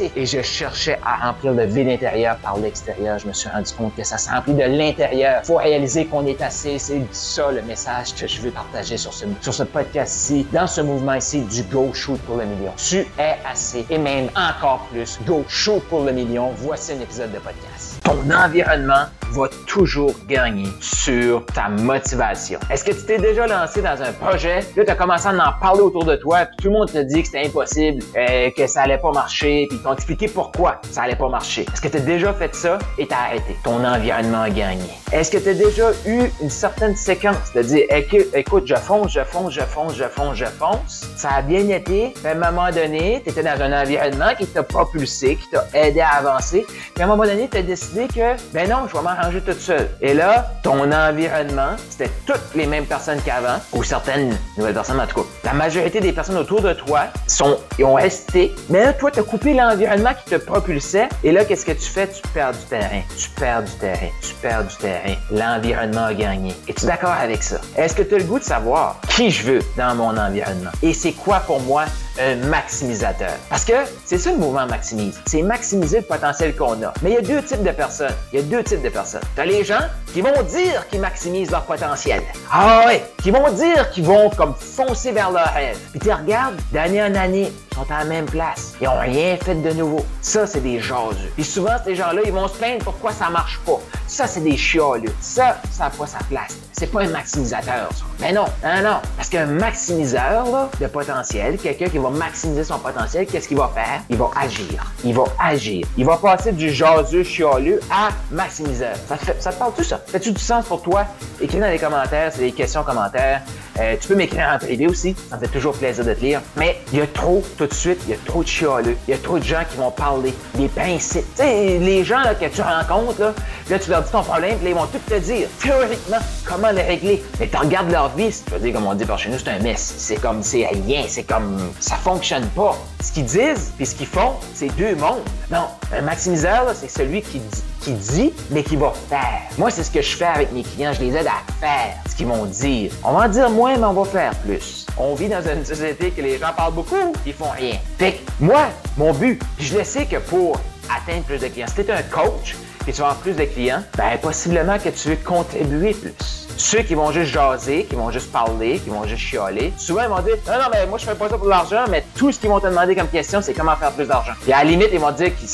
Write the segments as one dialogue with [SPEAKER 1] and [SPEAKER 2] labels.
[SPEAKER 1] Et je cherchais à remplir le vide intérieur par l'extérieur. Je me suis rendu compte que ça se remplit de l'intérieur. Faut réaliser qu'on est assez. C'est ça le message que je veux partager sur ce, sur ce podcast-ci, dans ce mouvement ici du Go Shoot pour le million. Tu es assez et même encore plus. Go Shoot pour le million. Voici un épisode de podcast. Ton environnement va toujours gagner sur ta motivation. Est-ce que tu t'es déjà lancé dans un projet, là tu as commencé à en parler autour de toi, puis tout le monde te dit que c'était impossible, euh, que ça allait pas marcher, puis t'ont expliqué pourquoi ça allait pas marcher. Est-ce que tu as déjà fait ça et t'as arrêté? Ton environnement a gagné. Est-ce que tu as déjà eu une certaine séquence de dire écoute, je fonce, je fonce, je fonce, je fonce, je fonce. Ça a bien été, puis à un moment donné, tu étais dans un environnement qui t'a propulsé, qui t'a aidé à avancer, puis à un moment donné, tu as décidé que ben non, je vais m'arranger toute seule. Et là, ton environnement, c'était toutes les mêmes personnes qu'avant, ou certaines nouvelles personnes, en tout cas. La majorité des personnes autour de toi sont, ils ont resté. Mais là, toi, tu as coupé l'environnement qui te propulsait. Et là, qu'est-ce que tu fais? Tu perds du terrain. Tu perds du terrain. Tu perds du terrain. L'environnement a gagné. Es-tu d'accord avec ça? Est-ce que tu as le goût de savoir qui je veux dans mon environnement? Et c'est quoi pour moi un maximisateur. Parce que c'est ça le mouvement maximise. C'est maximiser le potentiel qu'on a. Mais il y a deux types de personnes. Il y a deux types de personnes. Tu as les gens qui vont dire qu'ils maximisent leur potentiel. Ah ouais, qui vont dire qu'ils vont comme foncer vers leur rêve. Puis tu regardes d'année en année, ils sont à la même place. Ils ont rien fait de nouveau. Ça, c'est des jaseux. Puis souvent, ces gens-là, ils vont se plaindre pourquoi ça marche pas. Ça, c'est des chiolus. Ça, ça n'a pas sa place. C'est pas un maximisateur, ça. Mais non, non, non. Parce qu'un maximiseur de potentiel, quelqu'un qui va maximiser son potentiel, qu'est-ce qu'il va faire? Il va agir. Il va agir. Il va passer du jaseux chialu à maximiseur. Ça te, parle tout ça? Fais-tu du sens pour toi? Écris dans les commentaires, c'est des questions commentaires. Euh, tu peux m'écrire en privé aussi, ça me fait toujours plaisir de te lire. Mais il y a trop, tout de suite, il y a trop de chialeux. Il y a trop de gens qui vont parler des principes. Tu sais, les gens que tu rencontres, là, tu leur dis ton problème, puis ils vont tout te dire, théoriquement, comment les régler? Mais tu regardes leur vie, tu vas dire, comme on dit par chez nous, c'est un mess. C'est comme, c'est rien, c'est comme, ça fonctionne pas. Ce qu'ils disent, puis ce qu'ils font, c'est deux mondes. Non, un maximiseur, c'est celui qui dit qui dit, mais qui va faire. Moi, c'est ce que je fais avec mes clients. Je les aide à faire ce qu'ils vont dire. On va en dire moins, mais on va faire plus. On vit dans une société que les gens parlent beaucoup, ils font rien. Fait que moi, mon but, je le sais que pour atteindre plus de clients, si tu es un coach et tu avoir plus de clients, ben possiblement que tu veux contribuer plus. Ceux qui vont juste jaser, qui vont juste parler, qui vont juste chialer, souvent ils vont dire Non, non, mais moi je fais pas ça pour l'argent, mais tout ce qu'ils vont te demander comme question, c'est comment faire plus d'argent. Et à la limite, ils vont dire qu'ils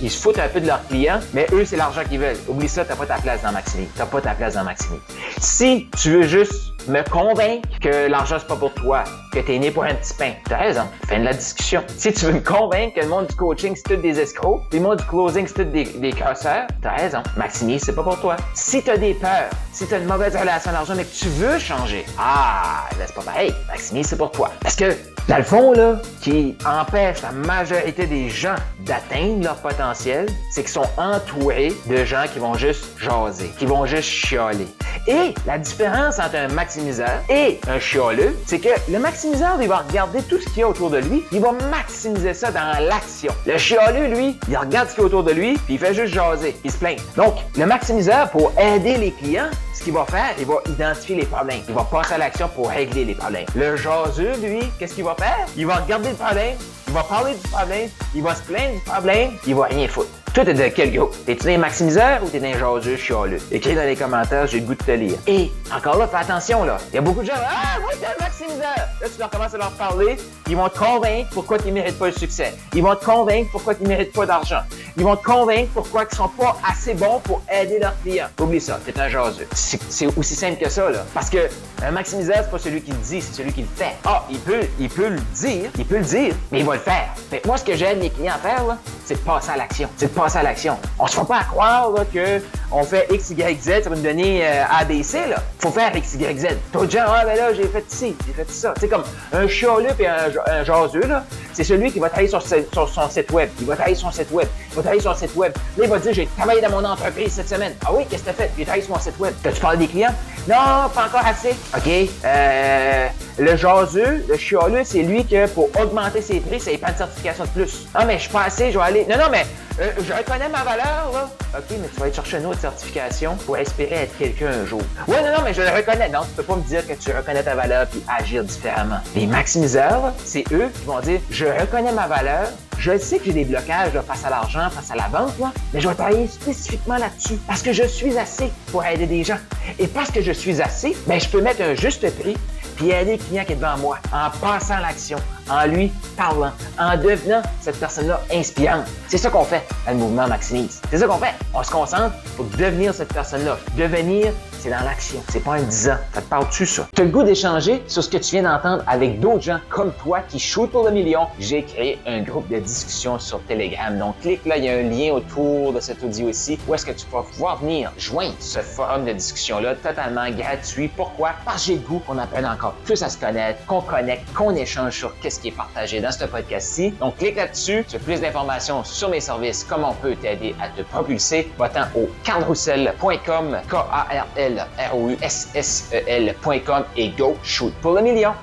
[SPEAKER 1] ils, se foutent un peu de leurs clients, mais eux, c'est l'argent qu'ils veulent. Oublie ça, t'as pas ta place dans Maximi. T'as pas ta place dans Maximi. Si tu veux juste me convaincre que l'argent c'est pas pour toi, que t'es né pour un petit pain. T'as raison, fin de la discussion. Si tu veux me convaincre que le monde du coaching c'est tout des escrocs, puis le monde du closing c'est tout des, des casseurs, t'as raison. Maximi, c'est pas pour toi. Si t'as des peurs, si t'as une mauvaise relation à l'argent mais que tu veux changer, ah, c'est pas pareil. Maximi, c'est pour toi. Parce que dans le fond, là, qui empêche la majorité des gens d'atteindre leur potentiel, c'est qu'ils sont entourés de gens qui vont juste jaser, qui vont juste chialer. Et la différence entre un maximiseur et un chialeux, c'est que le maximiseur, il va regarder tout ce qu'il y a autour de lui, il va maximiser ça dans l'action. Le chialeux, lui, il regarde ce qu'il y a autour de lui, puis il fait juste jaser, il se plaint. Donc, le maximiseur, pour aider les clients, ce qu'il va faire, il va identifier les problèmes. Il va passer à l'action pour régler les problèmes. Le jaseux, lui, qu'est-ce qu'il va faire? Il va regarder le problème, il va parler du problème, il va se plaindre du problème, il va rien foutre. Toi, t'es de quel groupe? T'es-tu des maximiseurs ou t'es des jaseux chialeux? Écris dans les commentaires, j'ai le goût de te lire. Et, encore là, fais attention, là. Il y a beaucoup de gens, ah, moi, t'es un maximiseur! Là, tu leur commences à leur parler, ils vont te convaincre pourquoi tu mérites pas le succès. Ils vont te convaincre pourquoi tu mérites pas d'argent. Ils vont te convaincre pourquoi ils sont pas assez bons pour aider leurs clients. Oublie ça, t'es un jaseux. C'est aussi simple que ça, là. Parce que un maximiseur, c'est pas celui qui le dit, c'est celui qui le fait. Ah, il peut, il peut le dire, il peut le dire, mais il va le faire. Fait moi, ce que j'aide mes clients à faire, là, c'est de passer à l'action. C'est de passer à l'action. On se fait pas à croire là, que on fait X, Y, Z, ça va nous donner euh, ABC. Là. Faut faire X, Y, Z. Toi, genre, ah, ben là, j'ai fait ci, j'ai fait ça. C'est comme un chialeux et un, un là. C'est celui qui va travailler sur, son site web. Il va travailler sur son site web. Travailler sur son site web. Là, il va dire, j'ai travaillé dans mon entreprise cette semaine. Ah oui, qu'est-ce que tu as fait? J'ai travaillé sur mon site web. T'as-tu parlé des clients? Non, pas encore assez. OK. Euh, le jaseux, le chialeux, c'est lui que pour augmenter ses prix, ça prend une certification de plus. Ah, mais je suis pas assez, je vais aller. Non, non, mais euh, je reconnais ma valeur, là. OK, mais tu vas aller chercher une autre certification pour espérer être quelqu'un un jour. Ouais, non, non, mais je le reconnais. Non, tu peux pas me dire que tu reconnais ta valeur puis agir différemment. Les maximiseurs, c'est eux qui vont dire, je reconnais ma valeur, je sais que j'ai des blocages face à l'argent, face à la vente, là, mais je vais travailler spécifiquement là-dessus parce que je suis assez pour aider des gens. Et parce que je suis assez, ben, je peux mettre un juste prix puis aider le client qui est devant moi en passant l'action, en lui parlant, en devenant cette personne-là inspirante. C'est ça qu'on fait dans le mouvement Maximise. C'est ça qu'on fait. On se concentre pour devenir cette personne-là. Devenir c'est dans l'action. C'est pas 10 ans. Ça te parle-tu, ça? Tu as le goût d'échanger sur ce que tu viens d'entendre avec d'autres gens comme toi qui shootent pour le million. J'ai créé un groupe de discussion sur Telegram. Donc, clique là, il y a un lien autour de cet audio ici où est-ce que tu vas pouvoir venir joindre ce forum de discussion-là totalement gratuit. Pourquoi? Parce que j'ai le goût qu'on apprenne encore plus à se connaître, qu'on connecte, qu'on échange sur qu'est-ce qui est partagé dans ce podcast-ci. Donc, clique là-dessus. Tu as plus d'informations sur mes services, comment on peut t'aider à te propulser. Va-t'en au carlroussel.com, K-A-R-L R-O-U-S-S-E-L.com et go shoot pour le million.